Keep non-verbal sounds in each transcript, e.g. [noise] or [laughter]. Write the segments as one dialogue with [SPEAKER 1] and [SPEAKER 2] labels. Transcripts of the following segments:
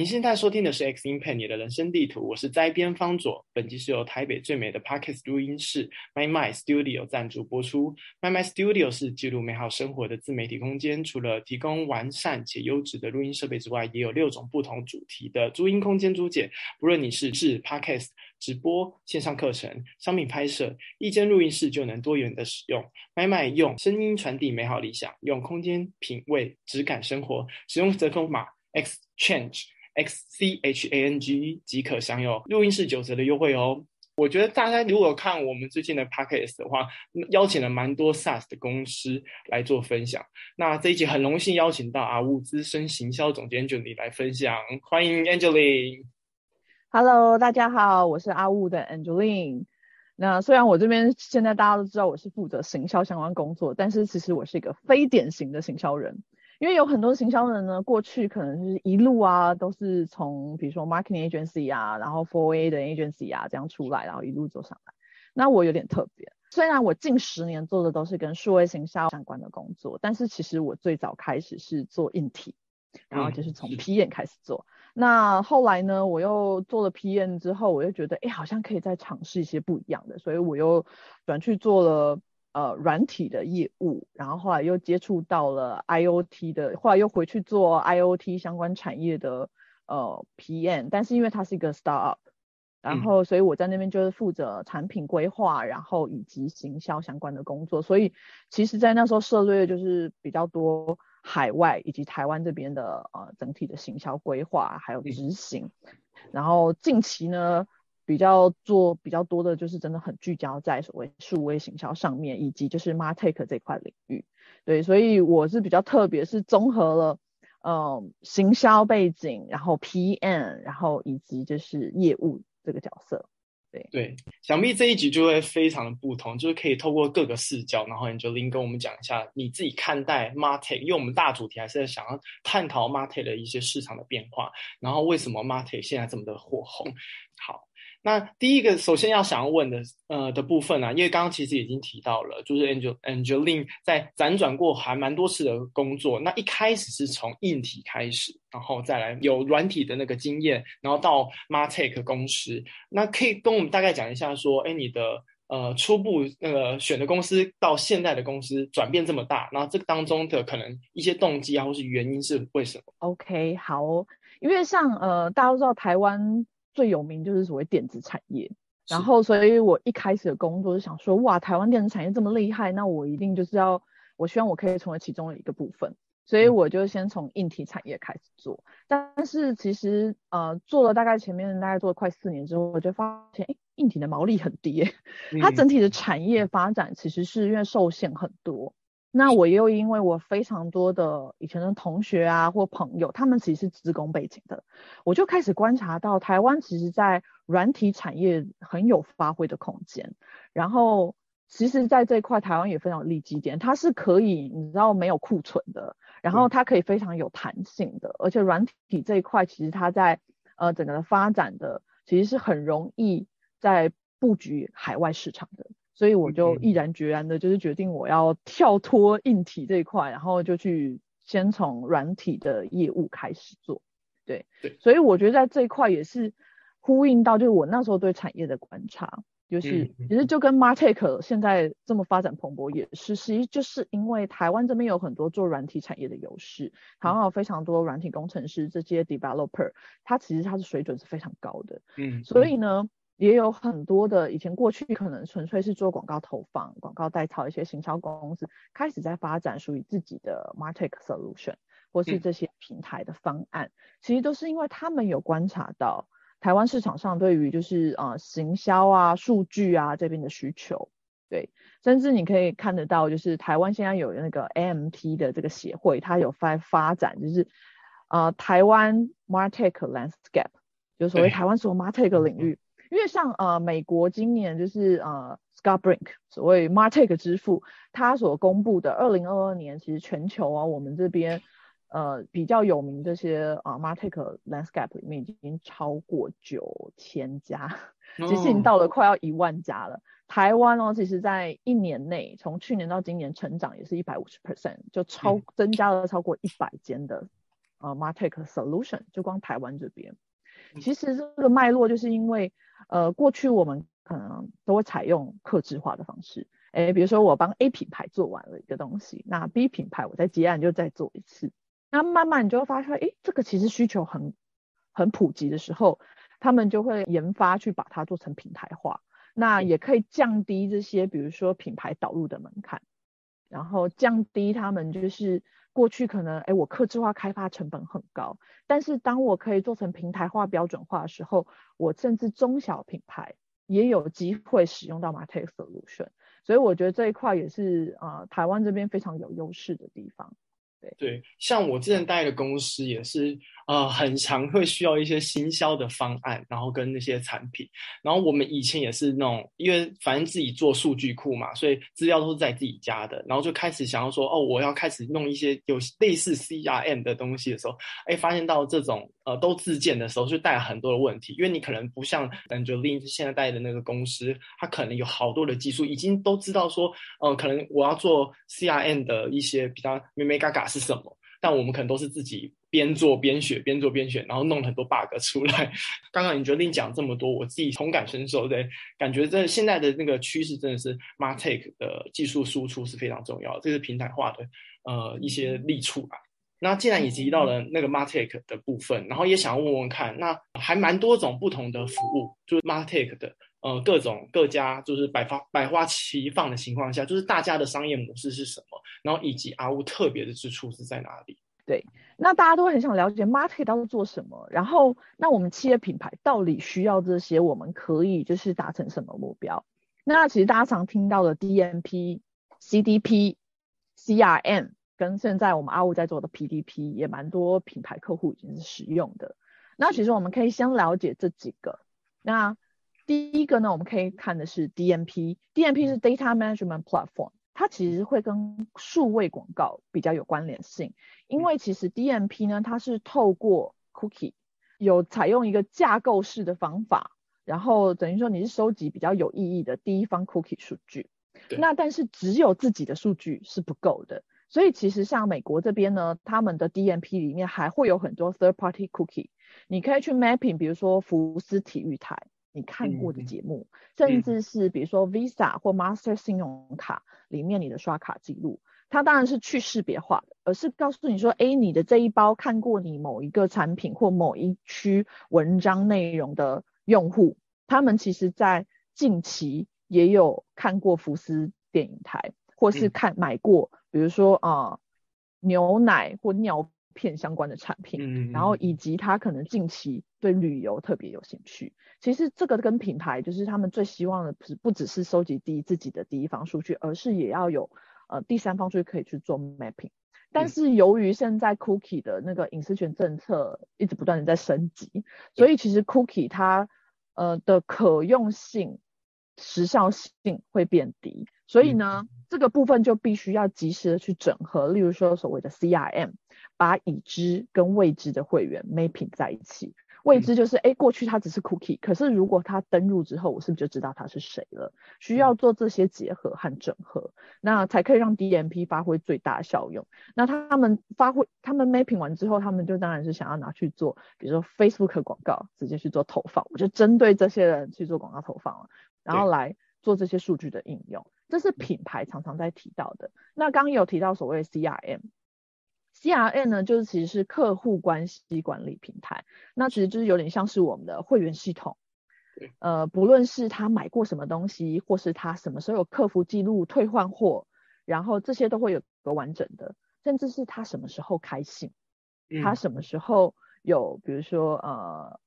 [SPEAKER 1] 您现在收听的是《X Impact 你的人生地图》，我是摘编方佐。本集是由台北最美的 Parkes 录音室 My My Studio 赞助播出。My My Studio 是记录美好生活的自媒体空间，除了提供完善且优质的录音设备之外，也有六种不同主题的租音空间租借。不论你是制 Parkes 直播、线上课程、商品拍摄，一间录音室就能多元的使用。My My 用声音传递美好理想，用空间品味质感生活。使用折扣码 Exchange。X C H A N G 即可享有录音室九折的优惠哦。我觉得大家如果看我们最近的 Podcast 的话，邀请了蛮多 SaaS 的公司来做分享。那这一集很荣幸邀请到阿物资深行销总监 Angeline 来分享，欢迎 Angeline。
[SPEAKER 2] Hello，大家好，我是阿物的 Angeline。那虽然我这边现在大家都知道我是负责行销相关工作，但是其实我是一个非典型的行销人。因为有很多行销人呢，过去可能就是一路啊，都是从比如说 marketing agency 啊，然后 four A 的 agency 啊这样出来，然后一路做上来。那我有点特别，虽然我近十年做的都是跟数位行销相关的工作，但是其实我最早开始是做硬体，然后就是从 PM 开始做。那后来呢，我又做了 PM 之后，我又觉得哎，好像可以再尝试一些不一样的，所以我又转去做了。呃，软体的业务，然后后来又接触到了 IOT 的，后来又回去做 IOT 相关产业的呃 PM，但是因为它是一个 startup，然后所以我在那边就是负责产品规划，然后以及行销相关的工作，所以其实，在那时候涉猎的就是比较多海外以及台湾这边的呃整体的行销规划还有执行，然后近期呢。比较做比较多的就是真的很聚焦在所谓数位行销上面，以及就是 martech 这块领域。对，所以我是比较特别，是综合了嗯行销背景，然后 PM，然后以及就是业务这个角色。对
[SPEAKER 1] 对，想必这一集就会非常的不同，就是可以透过各个视角，然后 Angelin 跟我们讲一下你自己看待 martech，因为我们大主题还是在想要探讨 martech 的一些市场的变化，然后为什么 martech 现在这么的火红。好。那第一个，首先要想要问的，呃的部分呢，因为刚刚其实已经提到了，就是 Angel Angeline 在辗转过还蛮多次的工作。那一开始是从硬体开始，然后再来有软体的那个经验，然后到 Martech 公司。那可以跟我们大概讲一下，说，哎，你的呃初步那个选的公司到现在的公司转变这么大，然后这个当中的可能一些动机啊，或是原因是为什么
[SPEAKER 2] ？OK，好，因为像呃大家都知道台湾。最有名就是所谓电子产业，然后所以我一开始的工作就想说，哇，台湾电子产业这么厉害，那我一定就是要，我希望我可以成为其中的一个部分，所以我就先从硬体产业开始做。但是其实呃做了大概前面大概做了快四年之后，我就发现，哎，硬体的毛利很低，[laughs] 它整体的产业发展其实是因为受限很多。那我又因为我非常多的以前的同学啊或朋友，他们其实是职工背景的，我就开始观察到台湾其实在软体产业很有发挥的空间。然后其实在这一块台湾也非常有利基点，它是可以你知道没有库存的，然后它可以非常有弹性的，而且软体这一块其实它在呃整个的发展的其实是很容易在布局海外市场的。所以我就毅然决然的，就是决定我要跳脱硬体这一块，然后就去先从软体的业务开始做。对对，所以我觉得在这一块也是呼应到，就是我那时候对产业的观察，就是其实就跟 Martech 现在这么发展蓬勃也是，实际就是因为台湾这边有很多做软体产业的优势，台湾有非常多软体工程师这些 developer，他其实他的水准是非常高的。嗯，所以呢。也有很多的以前过去可能纯粹是做广告投放、广告代操一些行销公司，开始在发展属于自己的 market solution，或是这些平台的方案，其实都是因为他们有观察到台湾市场上对于就是呃行销啊、数据啊这边的需求，对，甚至你可以看得到，就是台湾现在有那个 AMT 的这个协会，它有发发展就是呃台湾 market landscape，就所谓台湾所有 market 领域。因为像呃美国今年就是呃 Scott Brink 所谓 Martech 支付，他所公布的二零二二年其实全球啊我们这边呃比较有名这些啊 Martech landscape 里面已经超过九千家，其实已经到了快要一万家了。台湾哦，其实在一年内从去年到今年成长也是一百五十 percent，就超增加了超过一百间的呃 Martech Solution，就光台湾这边。其实这个脉络就是因为呃过去我们可能都会采用客制化的方式，哎，比如说我帮 A 品牌做完了一个东西，那 B 品牌我在结案就再做一次，那慢慢你就会发现，哎，这个其实需求很很普及的时候，他们就会研发去把它做成平台化。那也可以降低这些，比如说品牌导入的门槛，然后降低他们就是过去可能，哎，我客制化开发成本很高，但是当我可以做成平台化标准化的时候，我甚至中小品牌也有机会使用到 Martech Solution，所以我觉得这一块也是啊，台湾这边非常有优势的地方。
[SPEAKER 1] 对，像我之前待的公司也是，呃，很常会需要一些行销的方案，然后跟那些产品，然后我们以前也是那种，因为反正自己做数据库嘛，所以资料都是在自己家的，然后就开始想要说，哦，我要开始弄一些有类似 CRM 的东西的时候，哎，发现到这种呃都自建的时候，就带很多的问题，因为你可能不像 Angeline 现在带的那个公司，它可能有好多的技术，已经都知道说，呃，可能我要做 CRM 的一些比较咩咩嘎嘎。是什么？但我们可能都是自己边做边学，边做边学，然后弄很多 bug 出来。刚刚你决定讲这么多，我自己同感深受，对，感觉这现在的那个趋势真的是 Martech 的技术输出是非常重要，这是平台化的呃一些利处吧。那既然也提到了那个 Martech 的部分，然后也想要问问看，那还蛮多种不同的服务，就是 Martech 的。呃，各种各家就是百花百花齐放的情况下，就是大家的商业模式是什么，然后以及阿乌特别的之处是在哪里？
[SPEAKER 2] 对，那大家都很想了解 market 到底做什么，然后那我们企业品牌到底需要这些，我们可以就是达成什么目标？那其实大家常听到的 DMP、CDP、CRM，跟现在我们阿乌在做的 PDP，也蛮多品牌客户已经是使用的。那其实我们可以先了解这几个，那。第一个呢，我们可以看的是 DMP，DMP 是 Data Management Platform，它其实会跟数位广告比较有关联性，因为其实 DMP 呢，它是透过 Cookie 有采用一个架构式的方法，然后等于说你是收集比较有意义的第一方 Cookie 数据，那但是只有自己的数据是不够的，所以其实像美国这边呢，他们的 DMP 里面还会有很多 Third Party Cookie，你可以去 Mapping，比如说福斯体育台。你看过的节目，甚至是比如说 Visa 或 Master 信用卡里面你的刷卡记录，它当然是去识别化的，而是告诉你说，哎，你的这一包看过你某一个产品或某一区文章内容的用户，他们其实在近期也有看过福斯电影台，或是看买过，比如说啊牛奶或尿。片相关的产品，然后以及他可能近期对旅游特别有兴趣。其实这个跟品牌就是他们最希望的，不不只是收集第一自己的第一方数据，而是也要有呃第三方数据可以去做 mapping。但是由于现在 cookie 的那个隐私权政策一直不断的在升级，所以其实 cookie 它呃的可用性、时效性会变低。所以呢，这个部分就必须要及时的去整合，例如说所谓的 CRM。把已知跟未知的会员 mapping 在一起，未知就是哎，过去它只是 cookie，可是如果它登录之后，我是不是就知道他是谁了？需要做这些结合和整合，那才可以让 DMP 发挥最大效用。那他们发挥，他们 mapping 完之后，他们就当然是想要拿去做，比如说 Facebook 广告，直接去做投放，我就针对这些人去做广告投放了，然后来做这些数据的应用，这是品牌常常在提到的。那刚刚有提到所谓 CRM。CRM 呢，就是其实是客户关系管理平台，那其实就是有点像是我们的会员系统。呃，不论是他买过什么东西，或是他什么时候有客服记录退换货，然后这些都会有个完整的，甚至是他什么时候开信，他什么时候有，比如说呃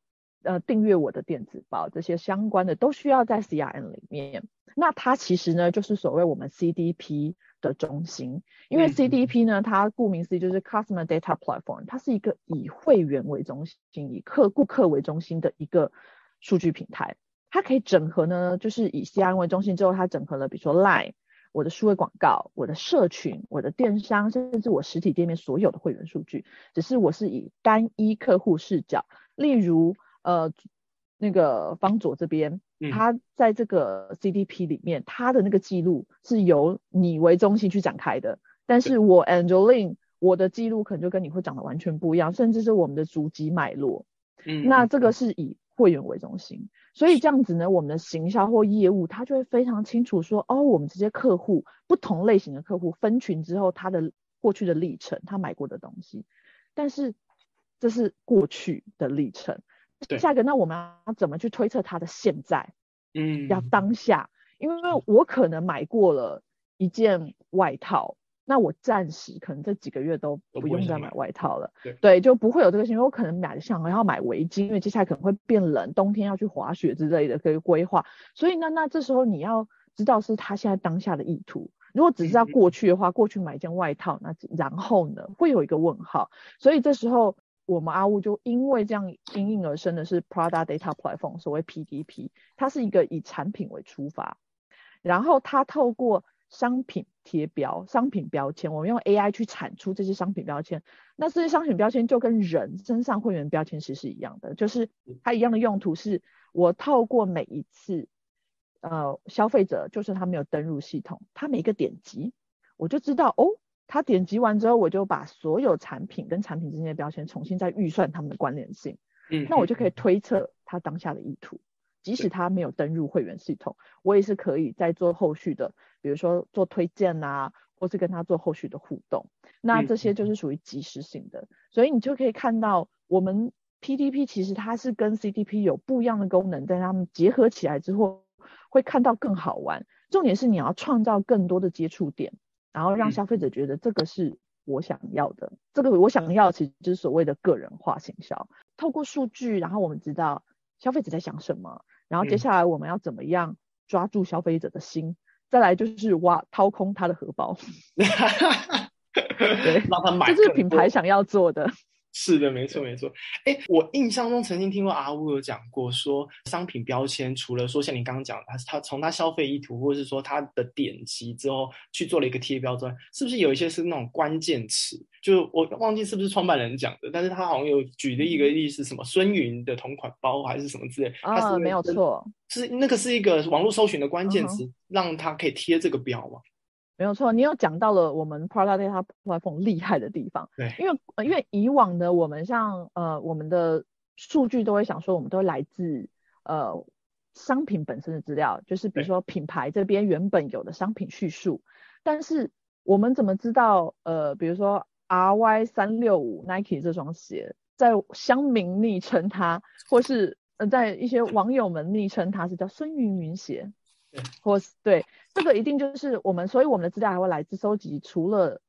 [SPEAKER 2] 呃订阅我的电子报，这些相关的都需要在 CRM 里面。那它其实呢，就是所谓我们 CDP。的中心，因为 CDP 呢，它顾名思义就是 Customer Data Platform，它是一个以会员为中心、以客顾客为中心的一个数据平台。它可以整合呢，就是以 CRM 为中心之后，它整合了比如说 Line、我的数位广告、我的社群、我的电商，甚至我实体店面所有的会员数据。只是我是以单一客户视角，例如呃那个方佐这边。他在这个 CDP 里面，他的那个记录是由你为中心去展开的。但是我 Angeline，我的记录可能就跟你会长得完全不一样，甚至是我们的足迹脉络。
[SPEAKER 1] 嗯，
[SPEAKER 2] 那这个是以会员为中心，所以这样子呢，我们的行销或业务，他就会非常清楚说，哦，我们这些客户不同类型的客户分群之后，他的过去的历程，他买过的东西，但是这是过去的历程。
[SPEAKER 1] 对
[SPEAKER 2] 下一个，那我们要怎么去推测他的现在？
[SPEAKER 1] 嗯，
[SPEAKER 2] 要当下，因为我可能买过了一件外套，那我暂时可能这几个月都
[SPEAKER 1] 都
[SPEAKER 2] 不用再买外套了。
[SPEAKER 1] 对
[SPEAKER 2] 就不会有这个行为。我可能买想要买围巾，因为接下来可能会变冷，冬天要去滑雪之类的，可以规划。所以呢，那这时候你要知道是他现在当下的意图。如果只是要
[SPEAKER 1] 嗯
[SPEAKER 2] 过去的话，过去买一件外套，那然后呢，会有一个问号。所以这时候我们阿乌就因为这样应运而生的是 Prada Data Platform，所谓 PDP，它是一个以产品为出发，然后它透过商品贴标、商品标签，我们用 AI 去产出这些商品标签。那这些商品标签就跟人身上会员标签其实是一样的，就是它一样的用途是，我透过每一次，呃，消费者就是他没有登入系统，他每一个点击，我就知道哦，他点击完之后，我就把所有产品跟产品之间的标签重新再预算他们的关联性，
[SPEAKER 1] 嗯，
[SPEAKER 2] 那我就可以推测他当下的意图。即使他没有登入会员系统，我也是可以再做后续的，比如说做推荐啊，或是跟他做后续的互动。那
[SPEAKER 1] 嗯
[SPEAKER 2] 这些就是属于即时性的，所以你就可以看到我们 PDP 其实它是跟 CDP 有不一样的功能，但它们结合起来之后，会看到更好玩。重点是你要创造更多的接触点，然后让
[SPEAKER 1] 嗯
[SPEAKER 2] 消费者觉得这个是我想要的，这个我想要其实就是所谓的个人化行销。透过数据，然后我们知道消费者在想什么，然后接
[SPEAKER 1] 嗯
[SPEAKER 2] 下来我们要怎么样抓住消费者的心，再来就是挖掏空他的荷包，[laughs] 对
[SPEAKER 1] 让他买
[SPEAKER 2] 这是品牌想要做的。
[SPEAKER 1] 是的，没错没错。哎，我印象中曾经听过阿乌有讲过，说商品标签除了说像你刚刚讲的，他他从他消费意图，或者是说他的点击之后去做了一个贴标之外，是不是有一些是那种关键词？就我忘记是不是创办人讲的，但是他好像有举的一个例是什么孙云的同款包还是什么之类，他是
[SPEAKER 2] 啊，没有，错，
[SPEAKER 1] 是那个是一个网络搜寻的关键
[SPEAKER 2] 嗯
[SPEAKER 1] 词，让他可以贴这个标嘛？
[SPEAKER 2] 没有错，你有讲到了我们 Product Data Platform 厉害的地方。
[SPEAKER 1] 对
[SPEAKER 2] 因为呃因为以往的我们像呃我们的数据都会想说，我们都会来自呃商品本身的资料，就是比如
[SPEAKER 1] 对
[SPEAKER 2] 说品牌这边原本有的商品叙述，但是我们怎么知道呃比如说 RY 三六五 Nike 这双鞋，在乡民昵称它，或是呃在一些网友们昵称它是叫孙云云鞋。或是对这个一定就是我们，所以我们的资料还会来自收集，除了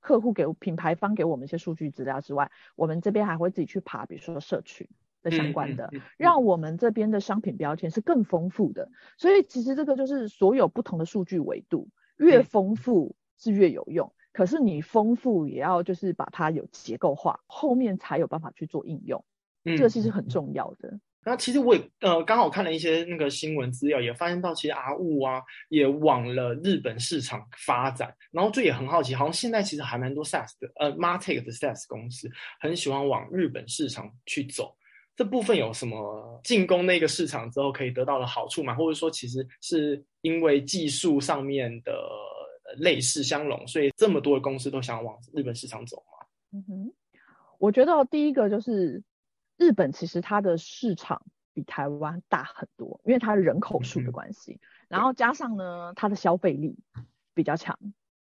[SPEAKER 2] 客户给品牌方给我们一些数据资料之外，我们这边还会自己去爬，比如说社群的相关的，让我们这边的商品标签是更丰富的。所以其实这个就是所有不同的数据维度，越
[SPEAKER 1] 嗯
[SPEAKER 2] 丰富是越有用。可是你丰富也要就是把它有结构化，后面才有办法去做应用，
[SPEAKER 1] 嗯
[SPEAKER 2] 这个其实很重要的。
[SPEAKER 1] 那其实我也呃刚好看了一些那个新闻资料，也发现到其实阿雾啊也往了日本市场发展，然后这也很好奇，好像现在其实还蛮多 SaaS 的呃 Martech 的 SaaS 公司很喜欢往日本市场去走。这部分有什么进攻那个市场之后可以得到的好处吗？或者说其实是因为技术上面的呃类似相容，所以这么多的公司都想往日本市场走吗？
[SPEAKER 2] 嗯哼，我觉得第一个就是日本其实它的市场比台湾大很多，因为它人口数的
[SPEAKER 1] 嗯
[SPEAKER 2] 关系，然后加上呢它的消费力比较强，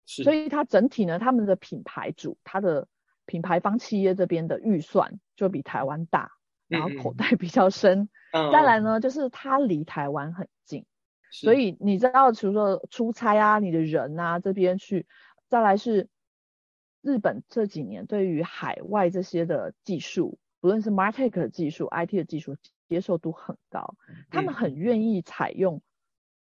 [SPEAKER 1] 是，
[SPEAKER 2] 所以它整体呢他们的品牌主，它的品牌方企业这边的预算就比台湾大，然后口袋比较深。[laughs]
[SPEAKER 1] 嗯
[SPEAKER 2] 再来，呢，就是它离台湾很近。所以你知道，除了出差啊，你的人啊这边去，再来是日本这几年对于海外这些的技术，不论是 Martech 的技术、IT 的技术，接受度很高，他们
[SPEAKER 1] 嗯
[SPEAKER 2] 很愿意采用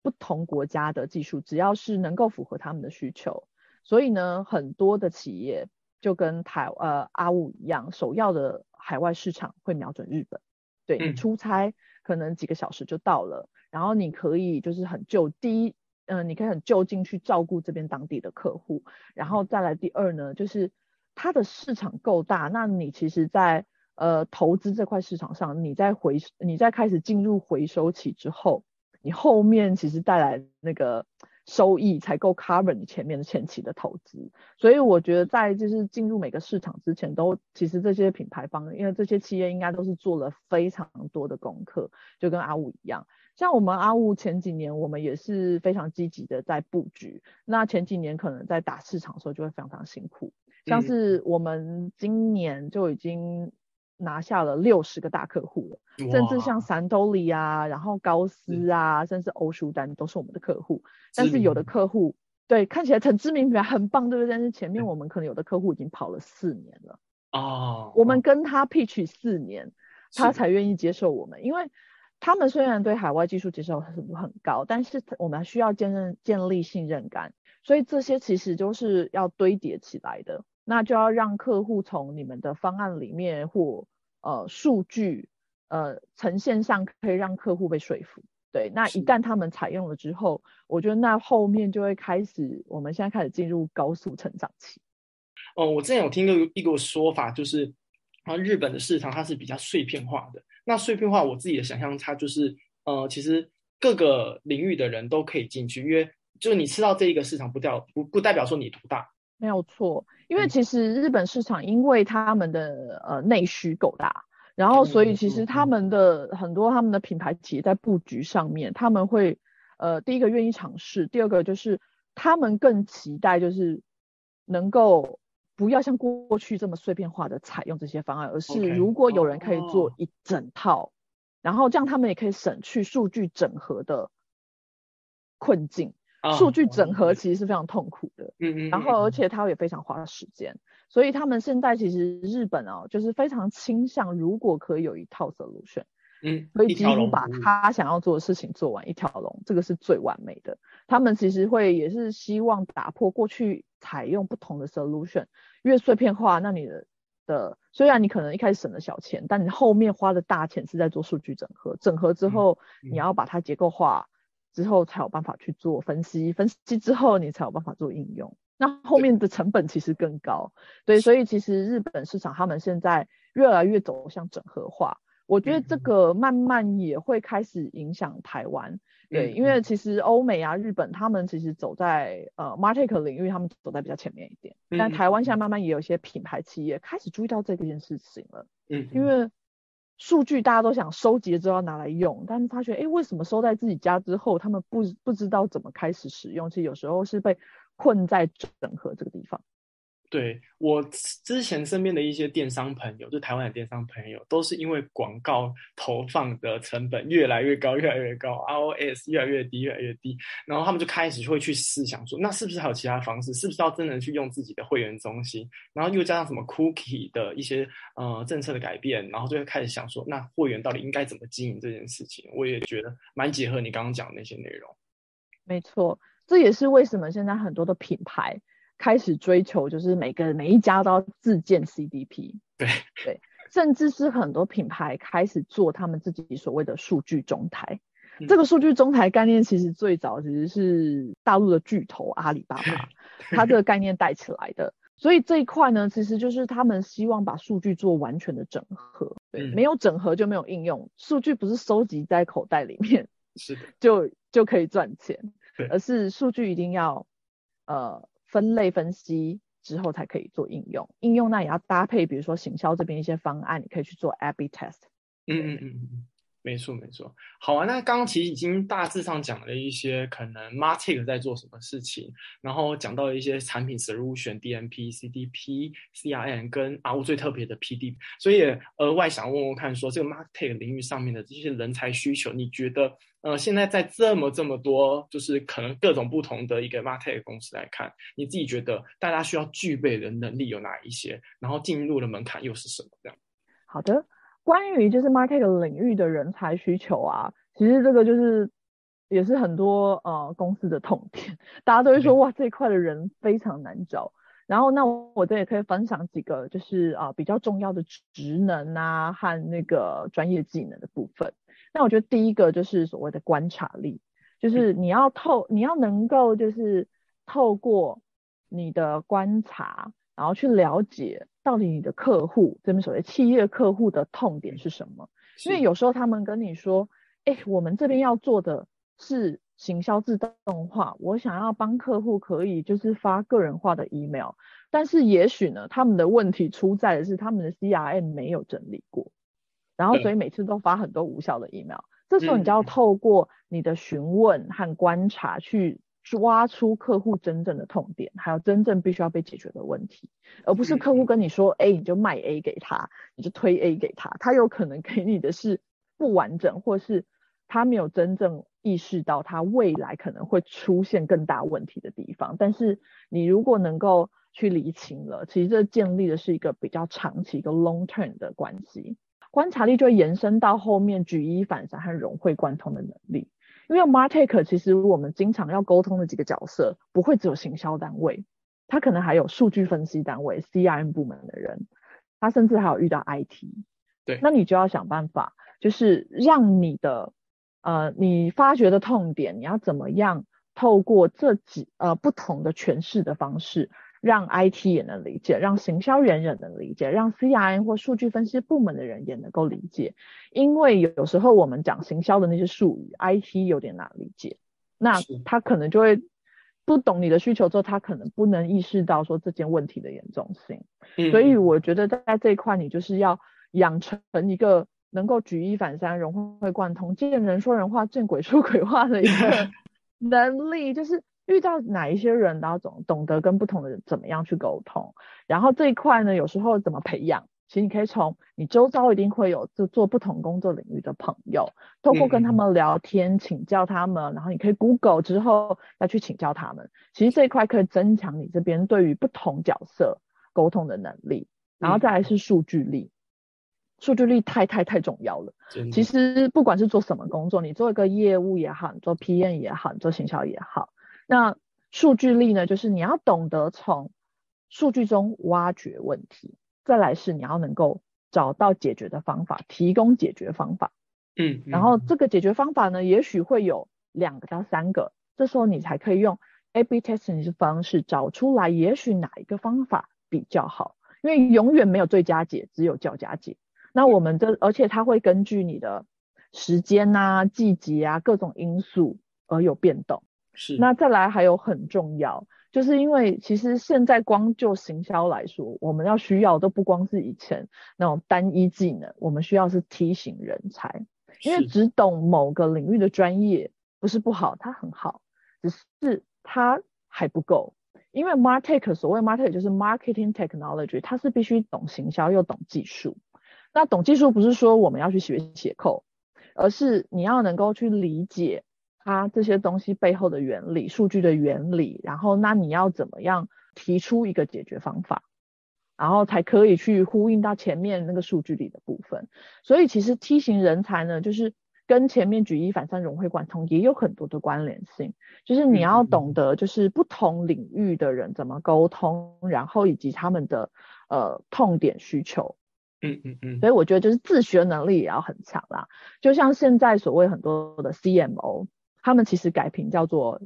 [SPEAKER 2] 不同国家的技术，只要是能够符合他们的需求。所以呢，很多的企业就跟台呃阿五一样，首要的海外市场会瞄准日本。对你
[SPEAKER 1] 嗯
[SPEAKER 2] 出差可能几个小时就到了，然后你可以就是很就第一，嗯、你可以很就近去照顾这边当地的客户，然后再来第二呢，就是它的市场够大，那你其实在呃投资这块市场上，你在回你在开始进入回收期之后，你后面其实带来那个收益才够 cover 你前面的前期的投资。所以我觉得在就是进入每个市场之前，都其实这些品牌方，因为这些企业应该都是做了非常多的功课，就跟阿五一样。像我们阿五前几年，我们也是非常积极的在布局。那前几年可能在打市场的时候就会非常非常辛苦，像是我们今年就已经。拿下了六十个大客户了，甚至像三兜里啊，然后高斯啊，甚至欧舒丹都是我们的客户。但是有的客户对看起来很知名品牌很棒，对不对？但是前面我们可能有的客户已经跑了四年了哦，我们跟他 pitch 四年，他才愿意接受我们，因为他们虽然对海外技术接受程度很高，但是我们需要建认建立信任感，所以这些其实就是要堆叠起来的。那就要让客户从你们的方案里面或呃数据呃呈现上可以让客户被说服。对，那一旦他们采用了之后，我觉得那后面就会开始，我们现在开始进入高速成长期。
[SPEAKER 1] 哦，我之前有听过一个说法，就是啊，日本的市场它是比较碎片化的。那碎片化，我自己的想象，它就是呃，其实各个领域的人都可以进去，因为就是你吃到这一个市场，不掉不不代表说你图大。
[SPEAKER 2] 没有错，因为其实日本市场，因为他们的呃内需够大，然后所以其实他们的很多他们的品牌企业在布局上面，他们会呃第一个愿意尝试，第二个就是他们更期待就是能够不要像过去这么碎片化的采用这些方案，而是如果有人可以做一整套，然后这样他们也可以省去数据整合的困境。数据整合其实是非常痛苦的，嗯嗯，然后而且它也非常花时间，所以他们现在其实日本哦，就是非常倾向如果可以有一套 solution，嗯，可以几乎把他想要做的事情做完一条龙，这个是最完美的。他们其实会也是希望打破过去采用不同的 solution，越碎片化，那你的的虽然你可能一开始省了小钱，但你后面花的大钱是在做数据整合，整合之后你要把它结构化。之后才有办法去做分析，分析之后你才有办法做应用。那后面的成本其实更高，对，所以其实日本市场他们现在越来越走向整合化，我觉得这个慢慢也会开始影响台湾，对，因为其实欧美啊、日本他们其实走在呃 market 领域，他们走在比较前面一点，但台湾现在慢慢也有一些品牌企业开始注意到这件事情了，嗯，因为。数据大家都想收集之后拿来用，但是发觉，哎，为什么收在自己家之后，他们不不知道怎么开始使用？其实有时候是被困在整合这个地方。
[SPEAKER 1] 对我之前身边的一些电商朋友，就台湾的电商朋友，都是因为广告投放的成本越来越高，越来越高，ROS 越来越低，越来越低，然后他们就开始会去试想说，那是不是还有其他方式？是不是要真的去用自己的会员中心？然后又加上什么 Cookie 的一些呃政策的改变，然后就会开始想说，那会员到底应该怎么经营这件事情？我也觉得蛮结合你刚刚讲的那些内容。
[SPEAKER 2] 没错，这也是为什么现在很多的品牌。开始追求就是每个每一家都要自建 CDP，[laughs]
[SPEAKER 1] 对
[SPEAKER 2] 对，甚至是很多品牌开始做他们自己所谓的数据中台。这个数据中台概念其实最早其实是大陆的巨头阿里巴巴，[laughs] 它这个概念带起来的。所以这一块呢，其实就是他们希望把数据做完全的整合。对，没有整合就没有应用。数据不是收集在口袋里面，
[SPEAKER 1] 是的，
[SPEAKER 2] 就就可以赚钱，而是数据一定要呃。分类分析之后才可以做应用，应用那也要搭配，比如说行销这边一些方案，你可以去做 A/B test。
[SPEAKER 1] 嗯嗯嗯嗯。没错，没错。好啊，那刚刚其实已经大致上讲了一些可能 Martech 在做什么事情，然后讲到了一些产品 solution、DMP、CDP、CRM 跟啊我最特别的 PD，所以额外想问问看，说这个 Martech 领域上面的这些人才需求，你觉得呃现在在这么这么多就是可能各种不同的一个 market 公司来看，你自己觉得大家需要具备的能力有哪一些？然后进入的门槛又是什么？这样。
[SPEAKER 2] 好的。关于就是 market 领域的人才需求啊，其实这个就是也是很多呃公司的痛点，[laughs] 大家都会说哇这一块的人非常难找。然后那我这也可以分享几个就是啊比较重要的职能啊和那个专业技能的部分。那我觉得第一个就是所谓的观察力，就是你要透你要能够就是透过你的观察，然后去了解。到底你的客户这边所谓企业客户的痛点是什么？因为有时候他们跟你说，哎，我们这边要做的是行销自动化，我想要帮客户可以就是发个人化的 email，但是也许呢，他们的问题出在的是他们的 CRM 没有整理过，然后所以每次都发很多无效的 email。这时候你就要透过你的询问和观察去抓出客户真正的痛点，还有真正必须要被解决的问题，而不是客户跟你说 A 你就卖 A 给他，你就推 A 给他，他有可能给你的是不完整，或是他没有真正意识到他未来可能会出现更大问题的地方。但是你如果能够去理清了，其实这建立的是一个比较长期一个 long term 的关系。观察力就会延伸到后面举一反三和融会贯通的能力。因为 Martech 其实我们经常要沟通的几个角色，不会只有行销单位，他可能还有数据分析单位、CRM 部门的人，他甚至还有遇到 IT。
[SPEAKER 1] 对，
[SPEAKER 2] 那你就要想办法，就是让你的呃你发掘的痛点，你要怎么样透过这几呃不同的诠释的方式。让 IT 也能理解，让行销人也能理解，让 CRM 或数据分析部门的人也能够理解。因为有时候我们讲行销的那些术语，IT 有点难理解，那他可能就会不懂你的需求之后，他可能不能意识到说这件问题的严重性。所以我觉得在这一块，你就是要养成一个能够举一反三、融会贯通、见人说人话、见鬼说鬼话的一个 [laughs] 能力，就是。遇到哪一些人，然后懂懂得跟不同的人怎么样去沟通，然后这一块呢，有时候怎么培养？其实你可以从你周遭一定会有就做不同工作领域的朋友，透过跟他们聊天，请教他们，然后你可以 Google 之后再去请教他们。其实这一块可以增强你这边对于不同角色沟通的能力，然后再来是数据力，数据力太太太重要了。其实不管是做什么工作，你做一个业务也好，你做 PM 也好，你做行销也好。那数据力呢？就是你要懂得从数据中挖掘问题，再来是你要能够找到解决的方法，提供解决方法。
[SPEAKER 1] 嗯，
[SPEAKER 2] 然后这个解决方法呢，也许会有两个到三个，这时候你才可以用 A/B testing 的方式找出来，也许哪一个方法比较好，因为永远没有最佳解，只有较佳解。那我们这，而且它会根据你的时间啊、季节啊各种因素而有变动。
[SPEAKER 1] 是，
[SPEAKER 2] 那再来还有很重要，就是因为其实现在光就行销来说，我们要需要都不光是以前那种单一技能，我们需要是梯形人才，因为只懂某个领域的专业不是不好，它很好，只是它还不够。因为 market 所谓 market 就是 marketing technology，它是必须懂行销又懂技术。那懂技术不是说我们要去学写扣，而是你要能够去理解。它这些东西背后的原理、数据的原理，然后那你要怎么样提出一个解决方法，然后才可以去呼应到前面那个数据里的部分。所以其实梯形人才呢，就是跟前面举一反三、融会贯通也有很多的关联性。就是你要懂得，就是不同领域的人怎么沟通，然后以及他们的呃痛点需求。
[SPEAKER 1] 嗯嗯嗯。
[SPEAKER 2] 所以我觉得就是自学能力也要很强啦。就像现在所谓很多的 CMO。他们其实改名叫做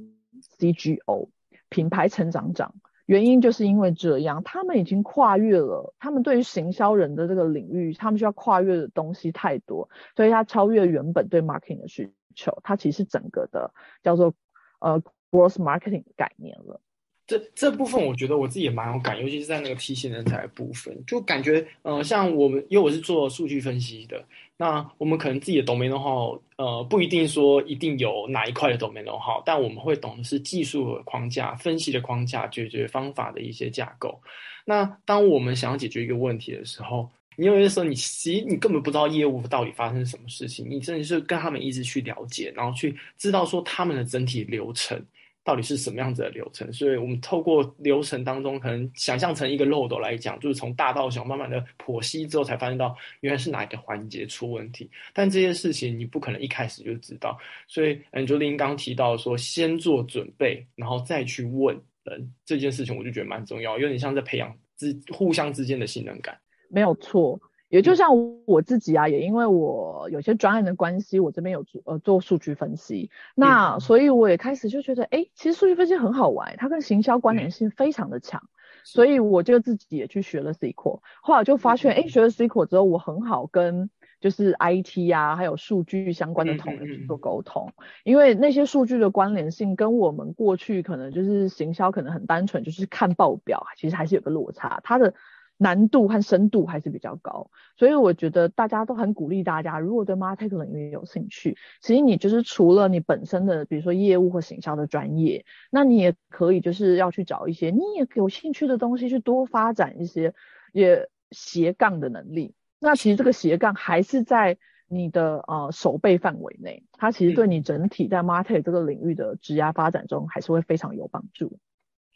[SPEAKER 2] CGO 品牌成长长，原因就是因为这样，他们已经跨越了，他们对于行销人的这个领域，他们需要跨越的东西太多，所以他超越原本对 marketing 的需求，它其实整个的叫做呃 g r o s s marketing 的概念了。
[SPEAKER 1] 这这部分我觉得我自己也蛮有感，尤其是在那个 T 型人才部分，就感觉，呃，像我们，因为我是做数据分析的，那我们可能自己的 domain know-how，呃，不一定说一定有哪一块的 domain know-how，但我们会懂的是技术的框架、分析的框架、解决方法的一些架构。那当我们想要解决一个问题的时候，你有些时候你其实你根本不知道业务到底发生什么事情，你真的是跟他们一直去了解，然后去知道说他们的整体流程。到底是什么样子的流程？所以我们透过流程当中，可能想象成一个漏斗来讲，就是从大到小慢慢的剖析之后，才发现到原来是哪一个环节出问题。但这些事情你不可能一开始就知道，所以 Angelina 刚提到说，先做准备，然后再去问人这件事情，我就觉得蛮重要，有点像在培养之互相之间的信任感。
[SPEAKER 2] 没有错。也就像我自己啊，也因为我有些专案的关系，我这边有做呃做数据分析，那。所以我也开始就觉得，哎，其实数据分析很好玩，它跟行销关联性非常的强，所以我就自己也去学了 SQL，后来就发现，哎，学了 SQL 之后，我很好跟。就是 IT 啊，还有数据相关的同仁去做沟通，因为那些数据的关联性跟我们过去可能就是行销可能很单纯，就是看报表，其实还是有个落差，它的。难度和深度还是比较高，所以我觉得大家都很鼓励大家，如果对 marketing 领域有兴趣，其实你就是除了你本身的，比如说业务或行销的专业，那你也可以就是要去找一些你也有兴趣的东西，去多发展一些也斜杠的能力。那其实这个斜杠还是在你的呃手背范围内，它其实对你整体在 marketing 这个领域的职业发展中还是会非常有帮助。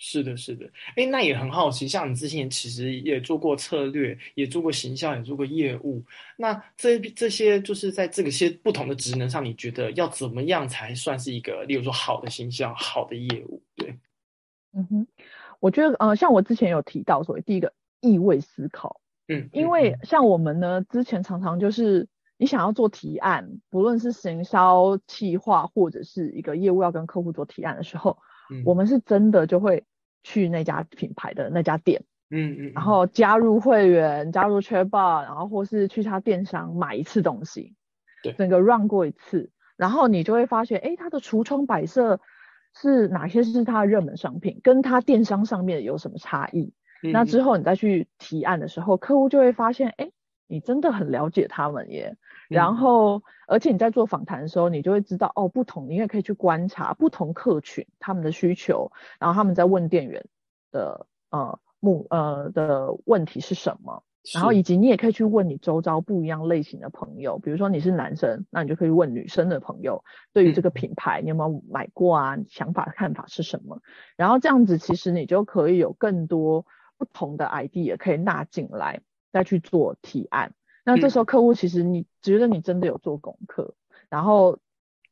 [SPEAKER 1] 是的，是的，哎，那也很好奇，像你之前其实也做过策略，也做过形象，也做过业务，那这这些就是在这个些不同的职能上，你觉得要怎么样才算是一个，例如说好的形象、好的业务？对，
[SPEAKER 2] 嗯哼，我觉得，呃，像我之前有提到，所谓第一个意味思考，
[SPEAKER 1] 嗯，
[SPEAKER 2] 因为像我们呢，之前常常就是你想要做提案，不论是行销企划或者是一个业务要跟客户做提案的时候。我们是真的就会去那家品牌的那家店，
[SPEAKER 1] 嗯嗯，
[SPEAKER 2] 然后加入会员，加入 c h a t b o 然后或是去他电商买一次东西，
[SPEAKER 1] 对，
[SPEAKER 2] 整个 run 过一次，然后你就会发现，哎，他的橱窗摆设是哪些是他的热门商品，跟他电商上面有什么差异？那之后你再去提案的时候，客户就会发现，哎，你真的很了解他们耶。然后，而且你在做访谈的时候，你就会知道哦，不同，你也可以去观察不同客群他们的需求，然后他们在问店员的呃目呃的问题是什么，然后以及你也可以去问你周遭不一样类型的朋友，比如说你是男生，那你就可以问女生的朋友，对于这个品牌你有没有买过啊？想法看法是什么？然后这样子其实你就可以有更多不同的 idea 可以纳进来，再去做提案。那这时候客户其实你觉得你真的有做功课，然后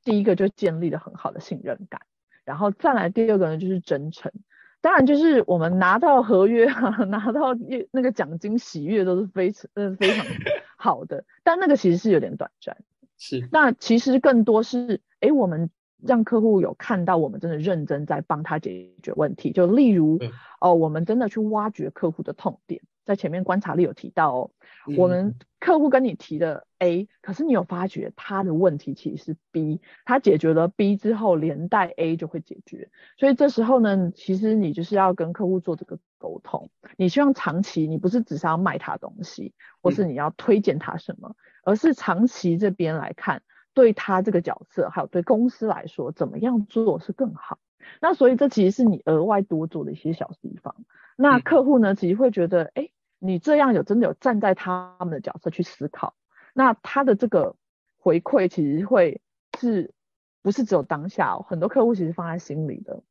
[SPEAKER 2] 第一个就建立了很好的信任感，然后再来第二个呢就是真诚。当然就是我们拿到合约啊，[laughs] 拿到那个奖金喜悦都是非常呃非常 [laughs] 好的，但那个其实是有点短暂。
[SPEAKER 1] 是。
[SPEAKER 2] 那其实更多是哎我们让客户有看到我们真的认真在帮他解决问题，就例如哦我们真的去挖掘客户的痛点。在前面观察力有提到哦，我们客户跟你提的 A，可是你有发觉他的问题其实是 B，他解决了 B 之后，连带 A 就会解决。所以这时候呢，其实你就是要跟客户做这个沟通。你希望长期，你不是只是要卖他东西，或是你要推荐他什么，而是长期这边来看，对他这个角色，还有对公司来说，怎么样做是更好。那所以这其实是你额外多做的一些小地方。那客户呢，其实会觉得，哎。你这样有真的有站在他们的角色去思考，那他的这个回馈其实会是不是只有当下？哦很多客户其实放在心里的。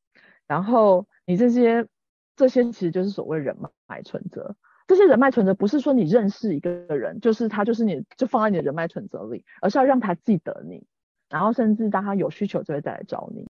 [SPEAKER 2] 然后你这些这些其实就是所谓人脉存折。这些人脉存折不是说你认识一个人，就是他就是你就放在你的人脉存折里，而是要让他记得你，然后甚至当他有需求就会再来找你。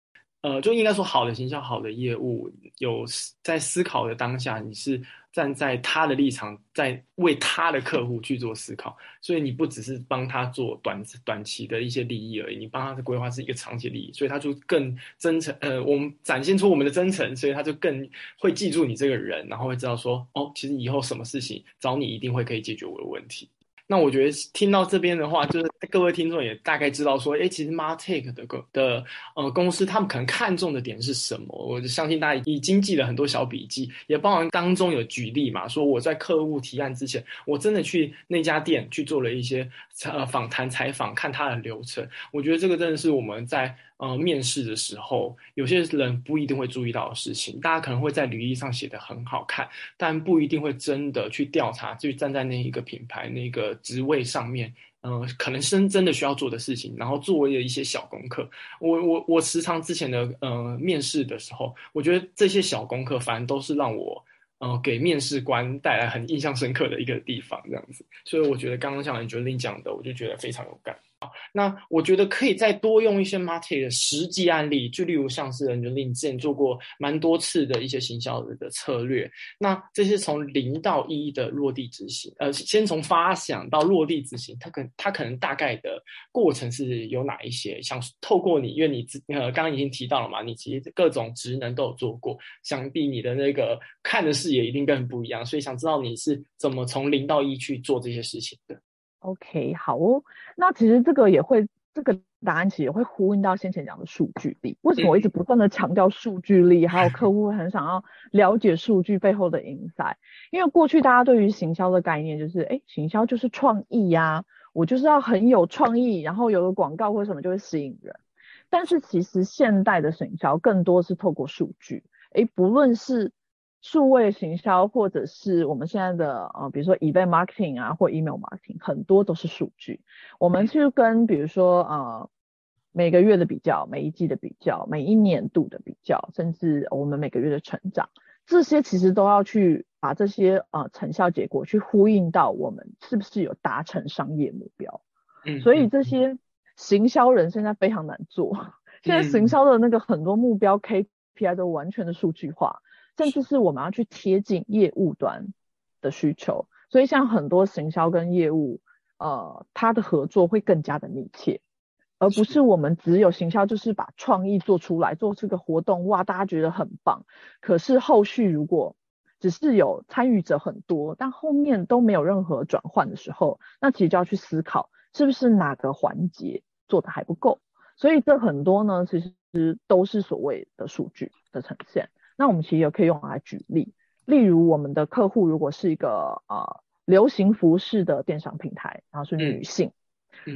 [SPEAKER 1] 呃，就应该说好的形象、好的业务，有在思考的当下，你是站在他的立场，在为他的客户去做思考，所以你不只是帮他做短短期的一些利益而已，你帮他的规划是一个长期利益，所以他就更真诚。呃，我们展现出我们的真诚，所以他就更会记住你这个人，然后会知道说，哦，其实以后什么事情找你一定会可以解决我的问题。那我觉得听到这边的话，就是各位听众也大概知道说，哎，其实 Martech 的个的呃公司，他们可能看重的点是什么？我就相信大家已经记了很多小笔记，也包含当中有举例嘛，说我在客户提案之前，我真的去那家店去做了一些呃访谈采访，看他的流程。我觉得这个真的是我们在。呃，面试的时候，有些人不一定会注意到的事情，大家可能会在履历上写的很好看，但不一定会真的去调查，就站在那一个品牌那个职位上面，呃，可能是真的需要做的事情，然后作为了一些小功课。我我我时常之前的呃面试的时候，我觉得这些小功课反正都是让我呃给面试官带来很印象深刻的一个地方，这样子。所以我觉得刚刚像你觉得你讲的，我就觉得非常有感。那我觉得可以再多用一些 Market 的实际案例，就例如像是人人令之前做过蛮多次的一些行销的策略。那这些从零到一的落地执行，呃，先从发想到落地执行，它可它可能大概的过程是有哪一些？想透过你，因为你呃刚刚已经提到了嘛，你其实各种职能都有做过，想必你的那个看的视野一定更不一样，所以想知道你是怎么从零到一去做这些事情的。
[SPEAKER 2] OK，好哦。那其实这个也会，这个答案其实也会呼应到先前讲的数据力。为什么我一直不断的强调数据力？还有客户很想要 [laughs] 了解数据背后的 insight。因为过去大家对于行销的概念就是，哎，行销就是创意呀，我就是要很有创意，然后有个广告或什么就会吸引人。但是其实现代的行销更多是透过数据，哎，不论是数位行销，或者是我们现在的呃，比如说 event marketing 啊，或 email marketing，很多都是数据。我们去跟比如说呃每个月的比较，每一季的比较，每一年度的比较，甚至我们每个月的成长，这些其实都要去把这些呃成效结果去呼应到我们是不是有达成商业目标。嗯，所以这些行销人现在非常难做，现在行销的那个很多目标 KPI 都完全的数据化。甚至是我们要去贴近业务端的需求，所以像很多行销跟业务，呃，它的合作会更加的密切，而不是我们只有行销就是把创意做出来，做这个活动，哇，大家觉得很棒。可是后续如果只是有参与者很多，但后面都没有任何转换的时候，那其实就要去思考是不是哪个环节做的还不够。所以这很多呢，其实都是所谓的数据的呈现。那我们其实也可以用来举例，例如我们的客户如果是一个呃流行服饰的电商平台，然后是女性，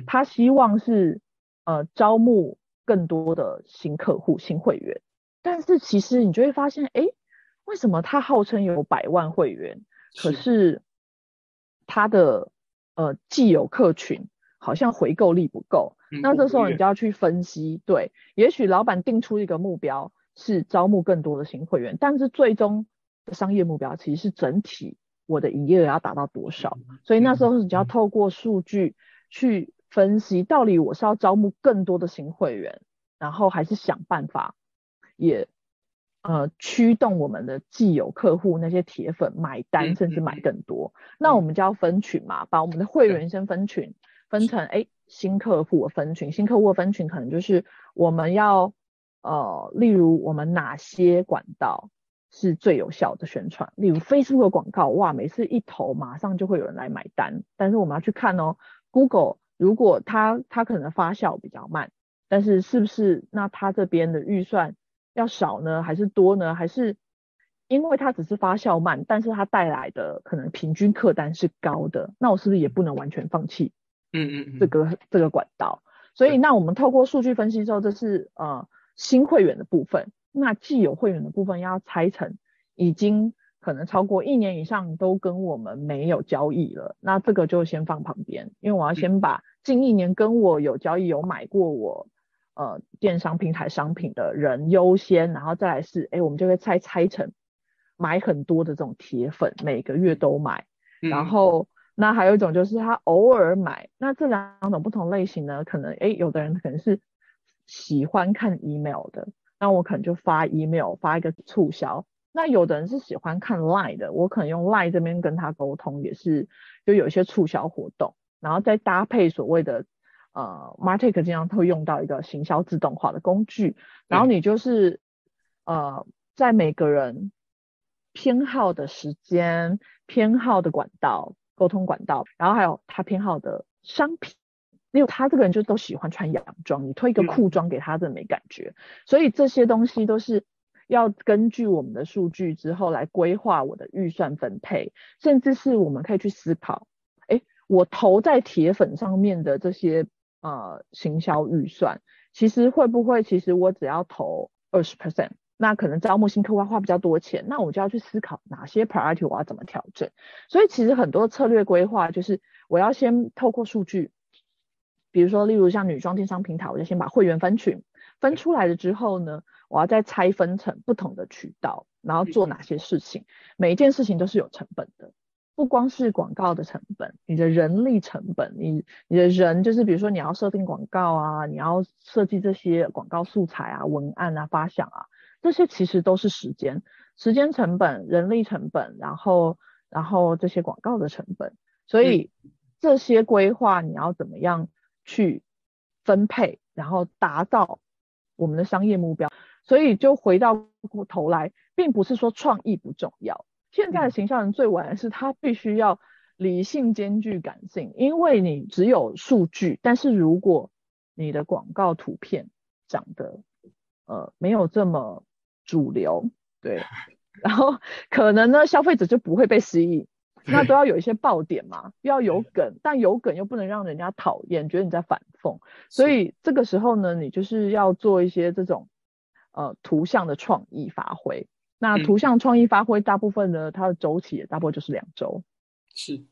[SPEAKER 2] 她希望是呃招募更多的新客户、新会员，但是其实你就会发现，哎，为什么她号称有百万会员，可是她的呃既有客群好像回购力不够？那这时候你就要去分析，对，也许老板定出一个目标。是招募更多的新会员，但是最终的商业目标其实是整体我的营业额要达到多少。所以那时候你就要透过数据去分析，到底我是要招募更多的新会员，然后还是想办法也呃驱动我们的既有客户那些铁粉买单，甚至买更多。那我们就要分群嘛，把我们的会员先分群，分成哎新客户的分群，新客户的分群可能就是我们要。呃，例如我们哪些管道是最有效的宣传？例如 Facebook 的广告，哇，每次一投马上就会有人来买单。但是我们要去看哦，Google 如果它它可能发酵比较慢，但是是不是那它这边的预算要少呢，还是多呢？还是因为它只是发酵慢，但是它带来的可能平均客单是高的，那我是不是也不能完全放弃？嗯嗯，这个这个管道。所以那我们透过数据分析之后，这是呃。新会员的部分，那既有会员的部分要拆成已经可能超过一年以上都跟我们没有交易了，那这个就先放旁边，因为我要先把近一年跟我有交易、有买过我呃电商平台商品的人优先，然后再来是，哎，我们就会拆拆成买很多的这种铁粉，每个月都买，然后那还有一种就是他偶尔买，那这两种不同类型呢，可能哎有的人可能是。喜欢看 email 的，那我可能就发 email 发一个促销。那有的人是喜欢看 line 的，我可能用 line 这边跟他沟通，也是就有一些促销活动，然后再搭配所谓的呃 Martech 经常会用到一个行销自动化的工具，然后你就是呃在每个人偏好的时间、偏好的管道、沟通管道，然后还有他偏好的商品。因为他这个人就都喜欢穿洋装，你推一个裤装给他，真的没感觉。所以这些东西都是要根据我们的数据之后来规划我的预算分配，甚至是我们可以去思考，哎，我投在铁粉上面的这些呃行销预算，其实会不会其实我只要投二十 percent，那可能招募新客户花比较多钱，那我就要去思考哪些 priority 我要怎么调整。所以其实很多策略规划就是我要先透过数据。比如说，例如像女装电商平台，我就先把会员分群分出来了之后呢，我要再拆分成不同的渠道，然后做哪些事情。每一件事情都是有成本的，不光是广告的成本，你的人力成本，你你的人就是比如说你要设定广告啊，你要设计这些广告素材啊、文案啊、发想啊，这些其实都是时间、时间成本、人力成本，然后然后这些广告的成本。所以这些规划你要怎么样？去分配，然后达到我们的商业目标。所以就回到头来，并不是说创意不重要。现在的形象人最晚的是他必须要理性兼具感性，因为你只有数据，但是如果你的广告图片长得呃没有这么主流，对，[laughs] 然后可能呢消费者就不会被吸引，那都要有一些爆点嘛，要有梗，但有梗又不能让人家讨厌，觉得你在反讽，所以这个时候呢，你就是要做一些这种呃图像的创意发挥。那图像创意发挥大部分呢，它的周期也大部分就是两周。
[SPEAKER 1] 是，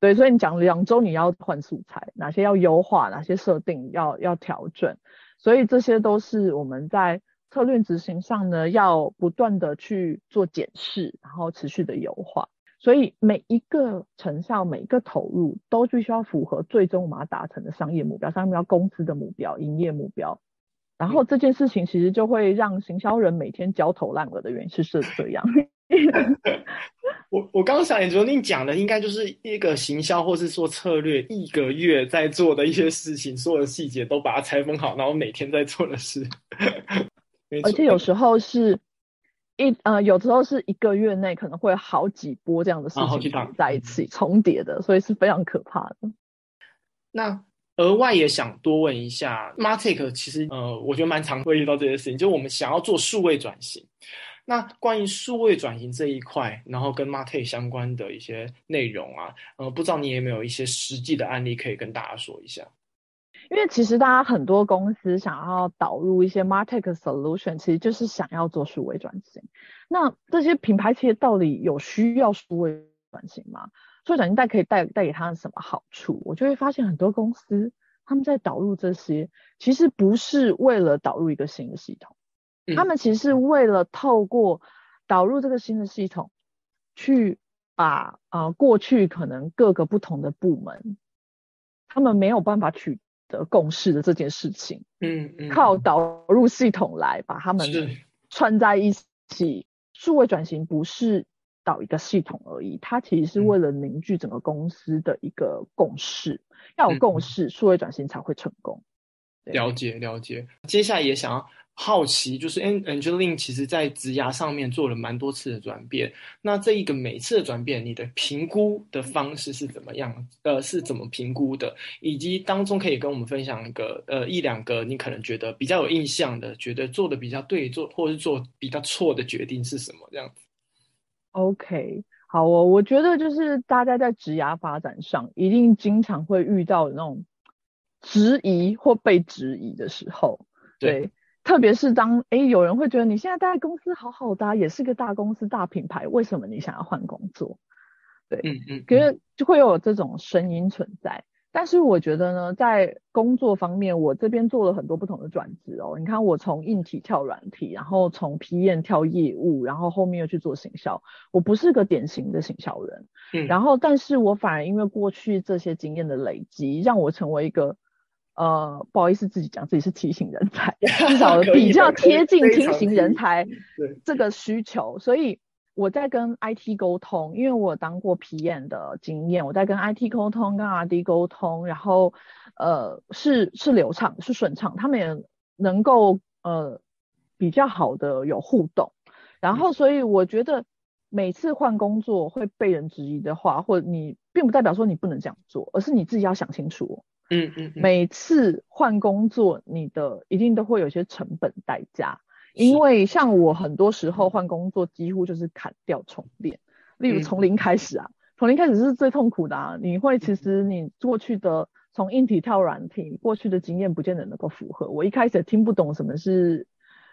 [SPEAKER 2] 对，所以你讲两周你要换素材，哪些要优化，哪些设定要要调整，所以这些都是我们在策略执行上呢要不断的去做检视，然后持续的优化。所以每一个成效，每一个投入都必须要符合最终我们要达成的商业目标、商业目标、公司的目标、营业目标。然后这件事情其实就会让行销人每天焦头烂额的原因是是这样。[laughs]
[SPEAKER 1] 我我刚刚想，也就你讲的，应该就是一个行销或是说策略，一个月在做的一些事情，所有的细节都把它拆分好，然后每天在做的事。[laughs]
[SPEAKER 2] 而且有时候是一呃，有时候是一个月内可能会好几波这样的事情在一起重叠的，所以是非常可怕的。
[SPEAKER 1] 那额外也想多问一下，Martech 其实呃，我觉得蛮常会遇到这些事情，就我们想要做数位转型。那关于数位转型这一块，然后跟 Mate 相关的一些内容啊，呃，不知道你有没有一些实际的案例可以跟大家说一下？
[SPEAKER 2] 因为其实大家很多公司想要导入一些 Mate solution，其实就是想要做数位转型。那这些品牌企业到底有需要数位转型吗？数位转型带可以带带给他们什么好处？我就会发现很多公司他们在导入这些，其实不是为了导入一个新的系统。他们其实是为了透过导入这个新的系统，去把呃过去可能各个不同的部门，他们没有办法取得共识的这件事情，
[SPEAKER 1] 嗯嗯，
[SPEAKER 2] 靠导入系统来把他们串在一起。数位转型不是导一个系统而已，它其实是为了凝聚整个公司的一个共识，要有共识，数位转型才会成功。
[SPEAKER 1] 了解了解，接下来也想要。好奇就是 An Angeline 其实在职涯上面做了蛮多次的转变。那这一个每次的转变，你的评估的方式是怎么样？呃，是怎么评估的？以及当中可以跟我们分享一个呃一两个你可能觉得比较有印象的，觉得做的比较对，做或者是做比较错的决定是什么？这样子。
[SPEAKER 2] OK，好哦，我觉得就是大家在职涯发展上，一定经常会遇到那种质疑或被质疑的时候。对。特别是当哎，有人会觉得你现在待在公司好好的，也是个大公司大品牌，为什么你想要换工作？对，
[SPEAKER 1] 嗯嗯，
[SPEAKER 2] 可是就会有这种声音存在。但是我觉得呢，在工作方面，我这边做了很多不同的转职哦。你看，我从硬体跳软体，然后从 PM 跳业务，然后后面又去做行销。我不是个典型的行销人，
[SPEAKER 1] 嗯，
[SPEAKER 2] 然后但是我反而因为过去这些经验的累积，让我成为一个。呃，不好意思，自己讲自己是梯形人才，[laughs] 至少比较贴近梯形人才这个需求，所以我在跟 IT 沟通，因为我当过 PM 的经验，我在跟 IT 沟通，跟 RD 沟通，然后呃是是流畅是顺畅，他们也能够呃比较好的有互动，然后所以我觉得每次换工作会被人质疑的话，或者你并不代表说你不能这样做，而是你自己要想清楚。
[SPEAKER 1] 嗯嗯，
[SPEAKER 2] 每次换工作，你的一定都会有些成本代价，因为像我很多时候换工作，几乎就是砍掉重练，例如从零开始啊，从零开始是最痛苦的啊。你会其实你过去的从硬体跳软体，过去的经验不见得能够符合。我一开始听不懂什么是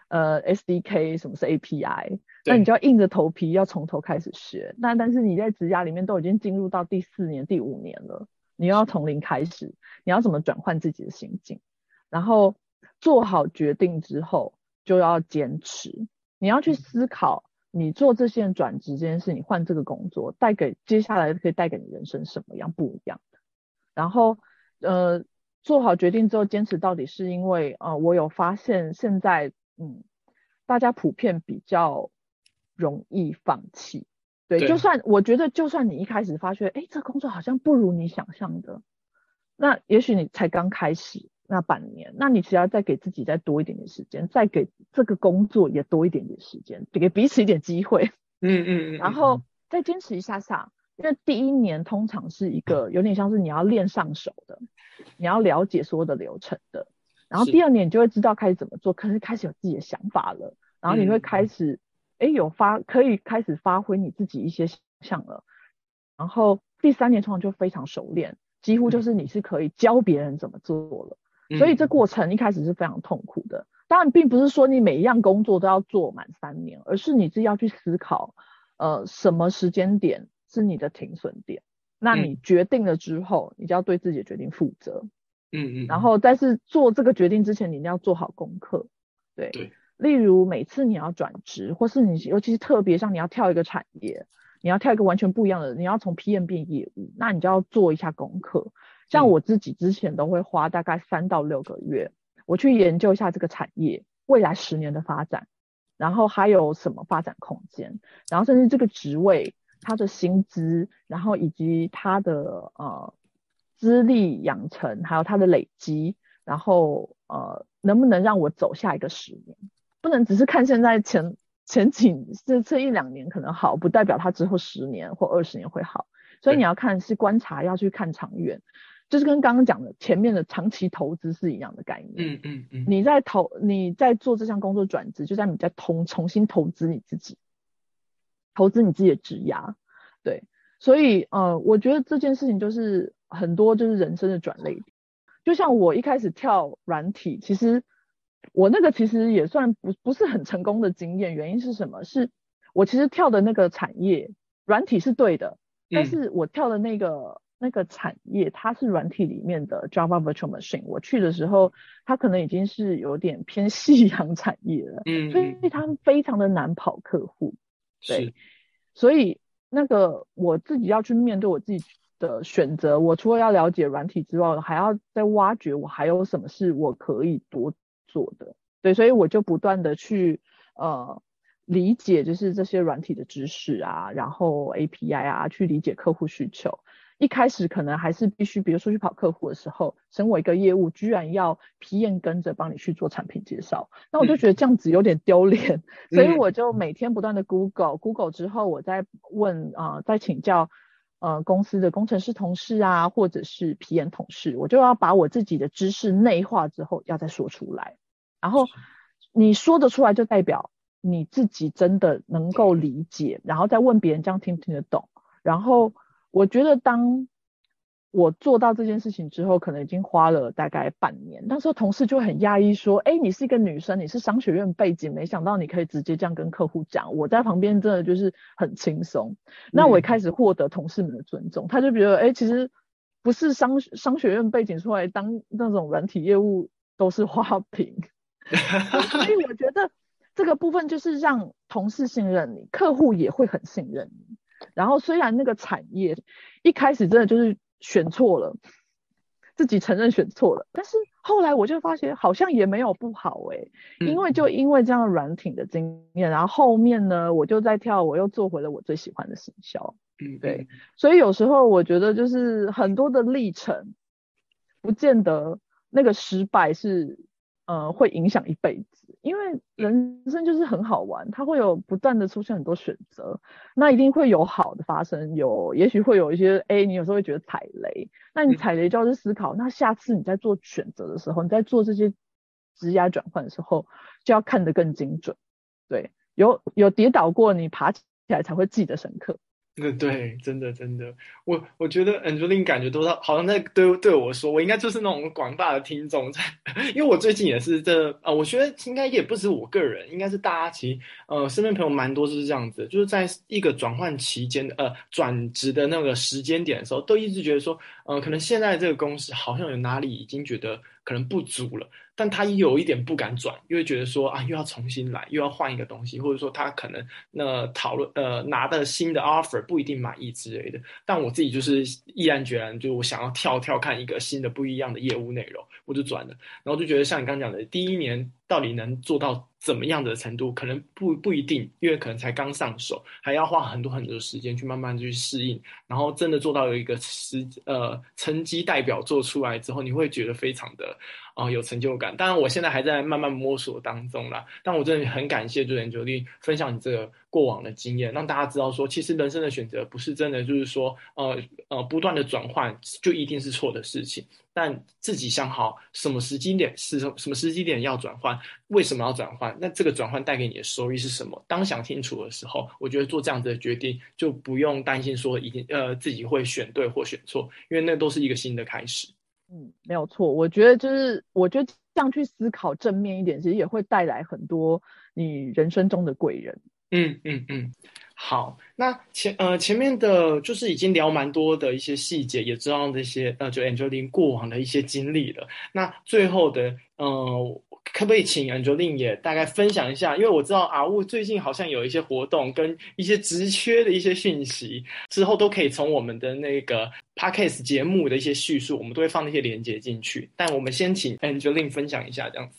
[SPEAKER 2] 呃 SDK，什么是 API，那你就要硬着头皮要从头开始学。那但是你在职涯里面都已经进入到第四年、第五年了。你要从零开始，你要怎么转换自己的心境？然后做好决定之后，就要坚持。你要去思考，你做这些转职这件事，你换这个工作，带给接下来可以带给你人生什么样不一样的？然后，呃，做好决定之后，坚持到底是因为，呃，我有发现现在，嗯，大家普遍比较容易放弃。对，就算我觉得，就算你一开始发觉，哎，这工作好像不如你想象的，那也许你才刚开始那半年，那你只要再给自己再多一点点时间，再给这个工作也多一点点时间，给彼此一点机会，[laughs]
[SPEAKER 1] 嗯嗯嗯，
[SPEAKER 2] 然后再坚持一下下，因为第一年通常是一个有点像是你要练上手的，你要了解所有的流程的，然后第二年你就会知道开始怎么做，可是开始有自己的想法了，然后你会开始哎有发可以开始发挥你自己一些想象了，然后第三年通常就非常熟练，几乎就是你是可以教别人怎么做了，所以这过程一开始是非常痛苦的。当然，并不是说你每一样工作都要做满三年，而是你自己要去思考，呃，什么时间点是你的停损点。那你决定了之后，你就要对自己的决定负责。
[SPEAKER 1] 嗯嗯。
[SPEAKER 2] 然后，但是做这个决定之前，你一定要做好功课。对。
[SPEAKER 1] 对。
[SPEAKER 2] 例如，每次你要转职，或是你尤其是特别像你要跳一个产业，你要跳一个完全不一样的，你要从 PM 变业务，那你就要做一下功课。像我自己之前都会花大概三到六个月。我去研究一下这个产业未来十年的发展，然后还有什么发展空间，然后甚至这个职位它的薪资，然后以及它的呃资历养成，还有它的累积，然后呃能不能让我走下一个十年？不能只是看现在前前几这这一两年可能好，不代表它之后十年或二十年会好，所以你要看是观察，要去看长远。就是跟刚刚讲的前面的长期投资是一样的概念。
[SPEAKER 1] 嗯嗯嗯。
[SPEAKER 2] 你在投你在做这项工作转职，就在你在重重新投资你自己，投资你自己的职涯。对，所以呃，我觉得这件事情就是很多就是人生的转类。就像我一开始跳软体，其实我那个其实也算不不是很成功的经验。原因是什么？是我其实跳的那个产业软体是对的，但是我跳的那个。那个产业它是软体里面的 Java Virtual Machine，我去的时候，它可能已经是有点偏夕阳产业了，嗯，所以它非常的难跑客户，对，所以那个我自己要去面对我自己的选择，我除了要了解软体之外，还要再挖掘我还有什么是我可以多做的，对，所以我就不断的去呃理解就是这些软体的知识啊，然后 API 啊，去理解客户需求。一开始可能还是必须，比如说去跑客户的时候，身为一个业务，居然要皮验跟着帮你去做产品介绍，那我就觉得这样子有点丢脸，所以我就每天不断的 Google，Google 之后，我再问啊，再请教呃公司的工程师同事啊，或者是皮验同事，我就要把我自己的知识内化之后，要再说出来，然后你说得出来，就代表你自己真的能够理解，然后再问别人，这样听不听得懂，然后。我觉得当我做到这件事情之后，可能已经花了大概半年。那时候同事就很压抑说：“哎，你是一个女生，你是商学院背景，没想到你可以直接这样跟客户讲。”我在旁边真的就是很轻松。那我也开始获得同事们的尊重，他就觉得：“哎，其实不是商商学院背景出来当那种软体业务都是花瓶。[laughs] ”所以我觉得这个部分就是让同事信任你，客户也会很信任你。然后虽然那个产业一开始真的就是选错了，自己承认选错了，但是后来我就发现好像也没有不好哎，因为就因为这样软挺的经验，然后后面呢我就在跳，我又做回了我最喜欢的行销，
[SPEAKER 1] 嗯，
[SPEAKER 2] 对，所以有时候我觉得就是很多的历程，不见得那个失败是。呃，会影响一辈子，因为人生就是很好玩，它会有不断的出现很多选择，那一定会有好的发生，有也许会有一些，哎，你有时候会觉得踩雷，那你踩雷就要去思考，那下次你在做选择的时候，你在做这些职业转换的时候，就要看得更精准，对，有有跌倒过，你爬起来才会记得深刻。
[SPEAKER 1] 嗯，对，真的真的，我我觉得 Angelin 感觉都是好像在对对我说，我应该就是那种广大的听众在，[laughs] 因为我最近也是这呃，我觉得应该也不止我个人，应该是大家其实呃身边朋友蛮多就是这样子，就是在一个转换期间呃转职的那个时间点的时候，都一直觉得说，呃，可能现在这个公司好像有哪里已经觉得可能不足了。但他有一点不敢转，因为觉得说啊，又要重新来，又要换一个东西，或者说他可能那讨论呃拿的新的 offer 不一定满意之类的。但我自己就是毅然决然，就我想要跳跳看一个新的不一样的业务内容，我就转了。然后就觉得像你刚刚讲的，第一年到底能做到怎么样的程度，可能不不一定，因为可能才刚上手，还要花很多很多的时间去慢慢去适应，然后真的做到有一个时呃成绩代表做出来之后，你会觉得非常的啊有成就感。当然，我现在还在慢慢摸索当中啦，但我真的很感谢朱元九力分享你这个过往的经验，让大家知道说，其实人生的选择不是真的就是说呃呃不断的转换就一定是错的事情。但自己想好什么时机点是什什么时机点要转换，为什么要转换？那这个转换带给你的收益是什么？当想清楚的时候，我觉得做这样子的决定就不用担心说一定呃自己会选对或选错，因为那都是一个新的开始。
[SPEAKER 2] 嗯，没有错。我觉得就是我觉得这样去思考正面一点，其实也会带来很多你人生中的贵人。
[SPEAKER 1] 嗯嗯嗯。好，那前呃前面的就是已经聊蛮多的一些细节，也知道这些呃就 Angeline 过往的一些经历了。那最后的呃，可不可以请 Angeline 也大概分享一下？因为我知道阿雾最近好像有一些活动跟一些职缺的一些讯息，之后都可以从我们的那个 Podcast 节目的一些叙述，我们都会放那些连接进去。但我们先请 Angeline 分享一下这样子。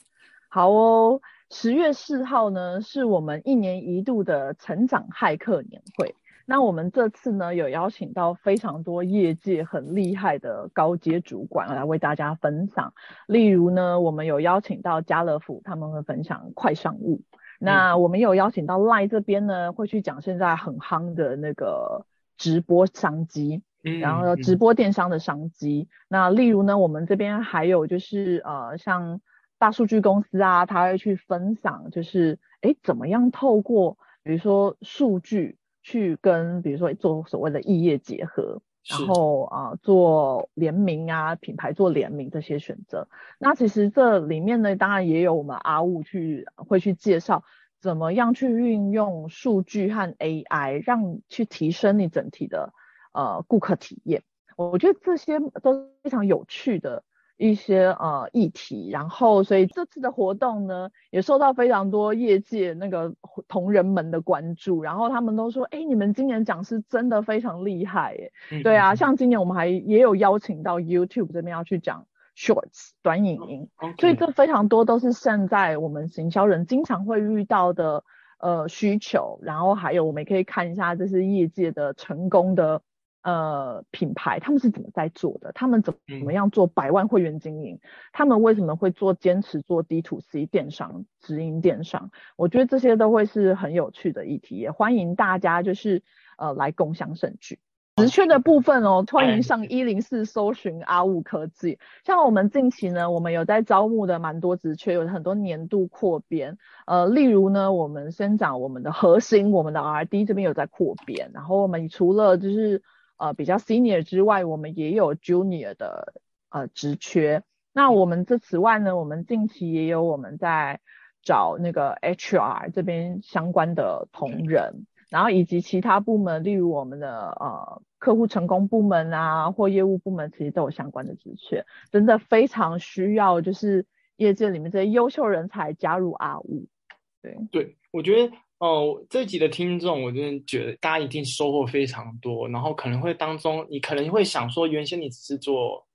[SPEAKER 2] 好哦。十月四号呢，是我们一年一度的成长骇客年会。那我们这次呢，有邀请到非常多业界很厉害的高阶主管来为大家分享。例如呢，我们有邀请到家乐福，他们会分享快商务。那我们有邀请到赖这边呢，会去讲现在很夯的那个直播商机，然后直播电商的商机。那例如呢，我们这边还有就是呃，像。大数据公司啊，他会去分享，就是哎，怎么样透过比如说数据去跟比如说做所谓的异业结合，然后啊做联名啊，品牌做联名这些选择。那其实这里面呢，当然也有我们阿雾去会去介绍，怎么样去运用数据和 AI，让去提升你整体的呃顾客体验。我觉得这些都非常有趣的。一些呃议题，然后所以这次的活动呢，也受到非常多业界那个同仁们的关注，然后他们都说，哎，你们今年讲师真的非常厉害，哎，对啊，像今年我们还也有邀请到 YouTube 这边要去讲 Shorts 短影音，所以这非常多都是现在我们行销人经常会遇到的呃需求，然后还有我们也可以看一下这是业界的成功的。呃，品牌他们是怎么在做的？他们怎怎么样做百万会员经营？他们为什么会做坚持做 D to C 电商、直营电商？我觉得这些都会是很有趣的议题，也欢迎大家就是呃来共享盛举。职缺的部分哦，欢迎上一零四搜寻阿五科技。像我们近期呢，我们有在招募的蛮多职缺，有很多年度扩编。呃，例如呢，我们先讲我们的核心，我们的 R D 这边有在扩编，然后我们除了就是呃，比较 senior 之外，我们也有 junior 的呃职缺。那我们这此外呢，我们近期也有我们在找那个 HR 这边相关的同仁，然后以及其他部门，例如我们的呃客户成功部门啊，或业务部门，其实都有相关的职缺，真的非常需要就是业界里面这些优秀人才加入阿五。对
[SPEAKER 1] 对，我觉得。哦，这集的听众，我真的觉得大家一定收获非常多，然后可能会当中，你可能会想说，原先你只是做。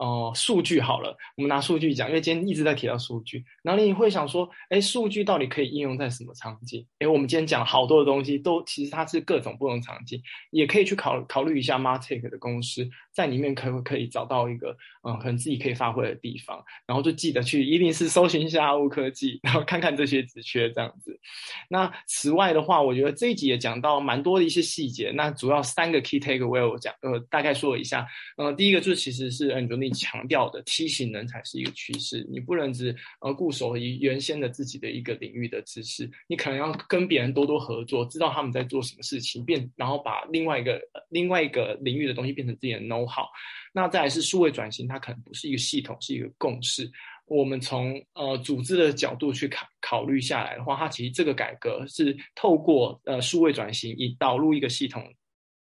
[SPEAKER 1] 哦，数据好了，我们拿数据讲，因为今天一直在提到数据，然后你会想说，哎，数据到底可以应用在什么场景？哎，我们今天讲好多的东西，都其实它是各种不同场景，也可以去考考虑一下 Martech 的公司在里面可不可以找到一个，嗯，可能自己可以发挥的地方，然后就记得去一定是搜寻一下物科技，然后看看这些职缺这样子。那此外的话，我觉得这一集也讲到蛮多的一些细节，那主要三个 key takeaway 我讲，呃，大概说一下，呃，第一个就是其实是强调的梯形人才是一个趋势，你不能只呃固守于原先的自己的一个领域的知识，你可能要跟别人多多合作，知道他们在做什么事情，变然后把另外一个另外一个领域的东西变成自己的 know how。那再来是数位转型，它可能不是一个系统，是一个共识。我们从呃组织的角度去考考虑下来的话，它其实这个改革是透过呃数位转型以导入一个系统。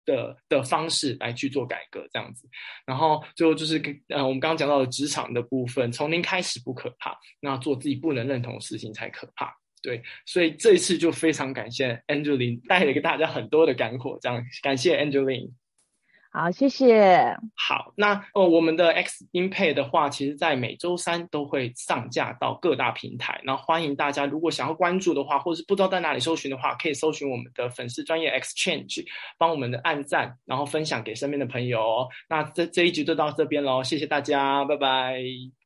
[SPEAKER 1] 的的方式来去做改革，这样子，然后最后就是呃，我们刚刚讲到的职场的部分，从零开始不可怕，那做自己不能认同的事情才可怕。对，所以这一次就非常感谢 Angeline 带了给大家很多的干货，这样感谢 Angeline。
[SPEAKER 2] 好，谢谢。
[SPEAKER 1] 好，那呃，我们的 X 音配的话，其实在每周三都会上架到各大平台。那欢迎大家，如果想要关注的话，或是不知道在哪里搜寻的话，可以搜寻我们的粉丝专业 Exchange，帮我们的按赞，然后分享给身边的朋友。那这这一集就到这边喽，谢谢大家，拜拜。